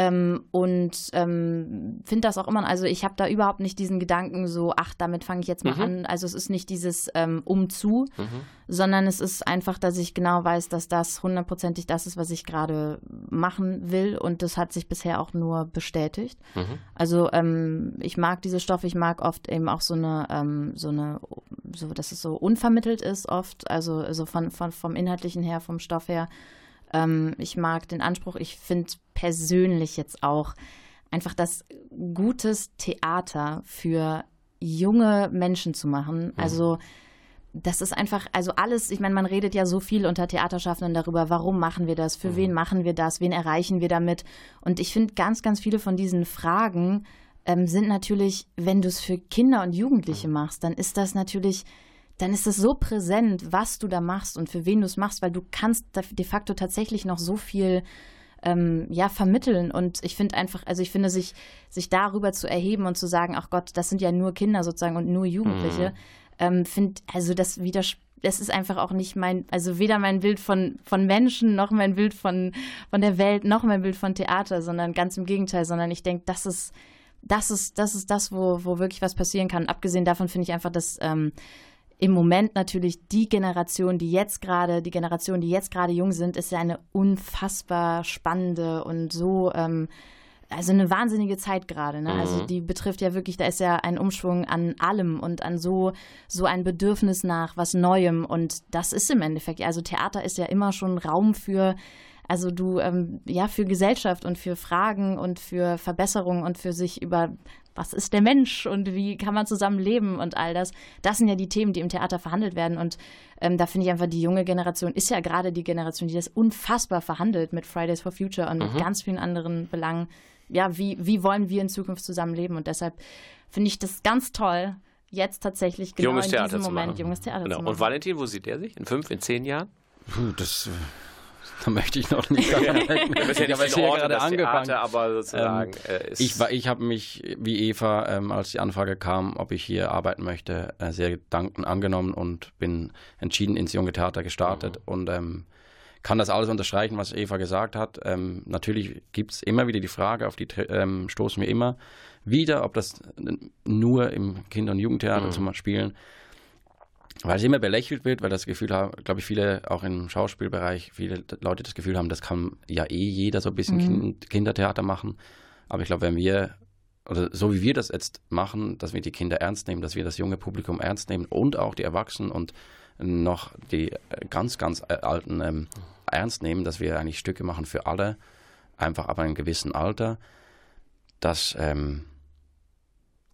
Ähm, und ähm, finde das auch immer, also ich habe da überhaupt nicht diesen Gedanken so, ach, damit fange ich jetzt mal Mhm. an. Also es ist nicht dieses ähm, Umzu, Mhm. sondern es ist einfach, dass ich genau weiß, dass das hundertprozentig das ist, was ich gerade machen will. Und das hat sich bisher auch nur bestätigt. Mhm. Also ähm, ich mag diese Stoffe, ich mag oft eben auch so eine, ähm, so eine, so, dass es so unvermittelt ist oft, also so von, von vom Inhaltlichen her, vom Stoff her. Ähm, ich mag den Anspruch, ich finde persönlich jetzt auch einfach das gutes Theater für junge Menschen zu machen. Also das ist einfach, also alles, ich meine, man redet ja so viel unter Theaterschaffenden darüber, warum machen wir das, für wen machen wir das, wen erreichen wir damit. Und ich finde, ganz, ganz viele von diesen Fragen ähm, sind natürlich, wenn du es für Kinder und Jugendliche machst, dann ist das natürlich, dann ist es so präsent, was du da machst und für wen du es machst, weil du kannst de facto tatsächlich noch so viel ähm, ja, vermitteln. Und ich finde einfach, also ich finde, sich, sich darüber zu erheben und zu sagen, ach Gott, das sind ja nur Kinder sozusagen und nur Jugendliche, ähm, finde, also das widerspricht. Das ist einfach auch nicht mein, also weder mein Bild von, von Menschen, noch mein Bild von, von der Welt, noch mein Bild von Theater, sondern ganz im Gegenteil, sondern ich denke, das ist, das ist, das ist das, wo, wo wirklich was passieren kann. Abgesehen davon finde ich einfach, dass ähm, im Moment natürlich die Generation, die jetzt gerade, die Generation, die jetzt gerade jung sind, ist ja eine unfassbar spannende und so, ähm, also eine wahnsinnige Zeit gerade. Ne? Also die betrifft ja wirklich, da ist ja ein Umschwung an allem und an so, so ein Bedürfnis nach was Neuem. Und das ist im Endeffekt, also Theater ist ja immer schon Raum für Also du, ähm, ja, für Gesellschaft und für Fragen und für Verbesserung und für sich über was ist der Mensch und wie kann man zusammen leben und all das. Das sind ja die Themen, die im Theater verhandelt werden. Und ähm, da finde ich einfach, die junge Generation ist ja gerade die Generation, die das unfassbar verhandelt mit Fridays for Future und mhm. mit ganz vielen anderen Belangen. Ja, wie, wie wollen wir in Zukunft zusammen leben? Und deshalb finde ich das ganz toll, jetzt tatsächlich genau junges in Theater diesem Moment junges Theater genau. zu machen. Und Valentin, wo sieht er sich? In fünf, in zehn Jahren? Puh, das (laughs) da möchte ich noch nicht. (laughs) ja, ich habe ja gerade angefangen. Theater, aber sozusagen, ähm, äh, ich ich habe mich wie Eva, ähm, als die Anfrage kam, ob ich hier arbeiten möchte, äh, sehr dankend angenommen und bin entschieden ins junge Theater gestartet mhm. und ähm, kann das alles unterstreichen, was Eva gesagt hat. Ähm, natürlich gibt es immer wieder die Frage, auf die ähm, stoßen wir immer wieder, ob das nur im Kinder- und Jugendtheater mhm. zum Spielen weil es immer belächelt wird, weil das Gefühl haben, glaube ich, viele auch im Schauspielbereich, viele Leute das Gefühl haben, das kann ja eh jeder so ein bisschen mhm. kind, Kindertheater machen. Aber ich glaube, wenn wir, oder so wie wir das jetzt machen, dass wir die Kinder ernst nehmen, dass wir das junge Publikum ernst nehmen und auch die Erwachsenen und noch die äh, ganz, ganz äh, Alten ähm, ernst nehmen, dass wir eigentlich Stücke machen für alle, einfach ab einem gewissen Alter, dass ähm,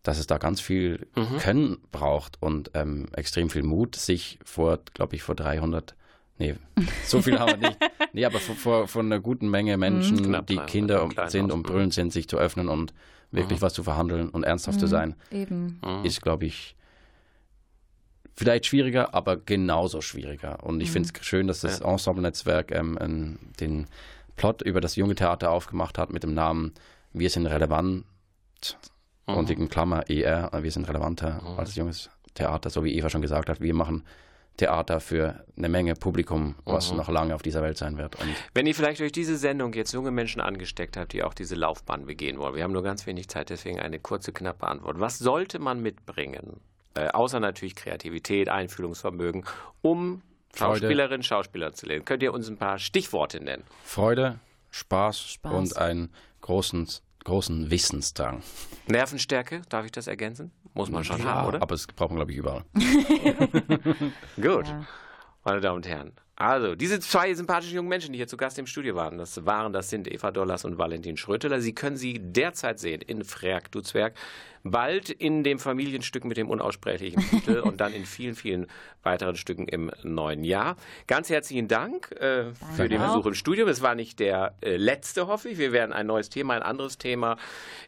dass es da ganz viel mhm. Können braucht und ähm, extrem viel Mut, sich vor, glaube ich, vor 300, nee, (laughs) so viel haben wir nicht, nee, aber vor, vor, einer guten Menge Menschen, mhm. Knapp, die Kinder sind und brüllen sind, sich zu öffnen und wirklich mhm. was zu verhandeln und ernsthaft zu mhm. sein, Eben. Mhm. ist, glaube ich, vielleicht schwieriger, aber genauso schwieriger. Und ich mhm. finde es schön, dass das ja. Ensemble-Netzwerk ähm, den Plot über das junge Theater aufgemacht hat mit dem Namen Wir sind relevant mhm. und in Klammer ER, wir sind relevanter mhm. als junges Theater, so wie Eva schon gesagt hat. Wir machen Theater für eine Menge Publikum, was mhm. noch lange auf dieser Welt sein wird. Und Wenn ihr vielleicht durch diese Sendung jetzt junge Menschen angesteckt habt, die auch diese Laufbahn begehen wollen, wir haben nur ganz wenig Zeit, deswegen eine kurze, knappe Antwort. Was sollte man mitbringen, äh, außer natürlich Kreativität, Einfühlungsvermögen, um Schauspielerin, Schauspieler zu lernen? Könnt ihr uns ein paar Stichworte nennen? Freude, Spaß, Spaß. und einen großen großen Wissensdrang. Nervenstärke, darf ich das ergänzen? Muss man schon ja, haben, oder? Aber es braucht man, glaube ich, überall. (laughs) (laughs) Gut. Ja. Meine Damen und Herren, also, diese zwei sympathischen jungen Menschen, die hier zu Gast im Studio waren, das waren, das sind Eva Dollars und Valentin Schröteler. Sie können sie derzeit sehen in Freak du Zwerg, bald in dem Familienstück mit dem unaussprechlichen Titel und dann in vielen, vielen weiteren Stücken im neuen Jahr. Ganz herzlichen Dank äh, für den Besuch im Studio. Es war nicht der äh, letzte, hoffe ich. Wir werden ein neues Thema, ein anderes Thema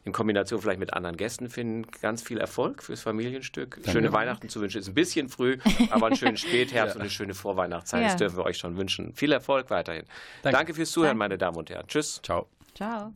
in Kombination vielleicht mit anderen Gästen finden. Ganz viel Erfolg fürs Familienstück. Danke. Schöne Weihnachten zu wünschen. Ist ein bisschen früh, aber einen schönen (laughs) Spätherbst ja. und eine schöne Vorweihnachtszeit. Ja. Das dürfen wir euch schon wünschen. Viel Erfolg weiterhin. Danke, Danke fürs Zuhören, Danke. meine Damen und Herren. Tschüss. Ciao. Ciao.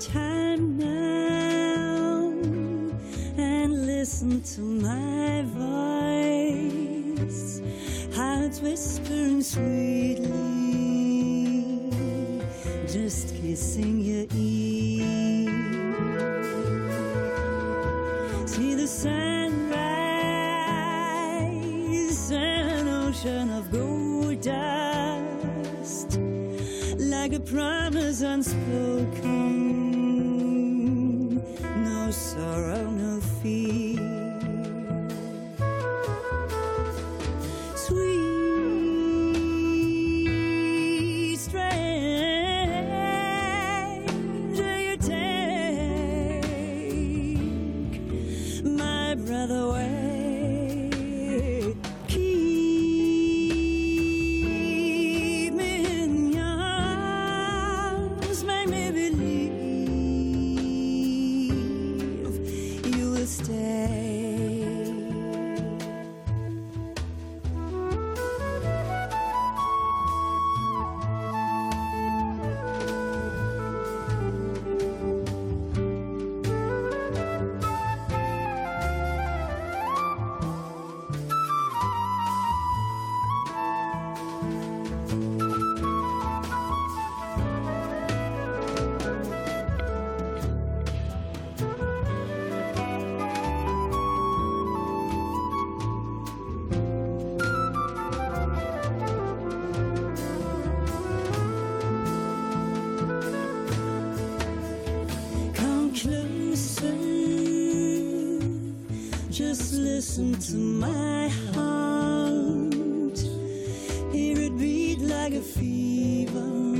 Time now and listen to my voice, how it's whispering sweetly, just kissing your ear. See the sunrise, an ocean of gold dust, like a promise unspoken. Like.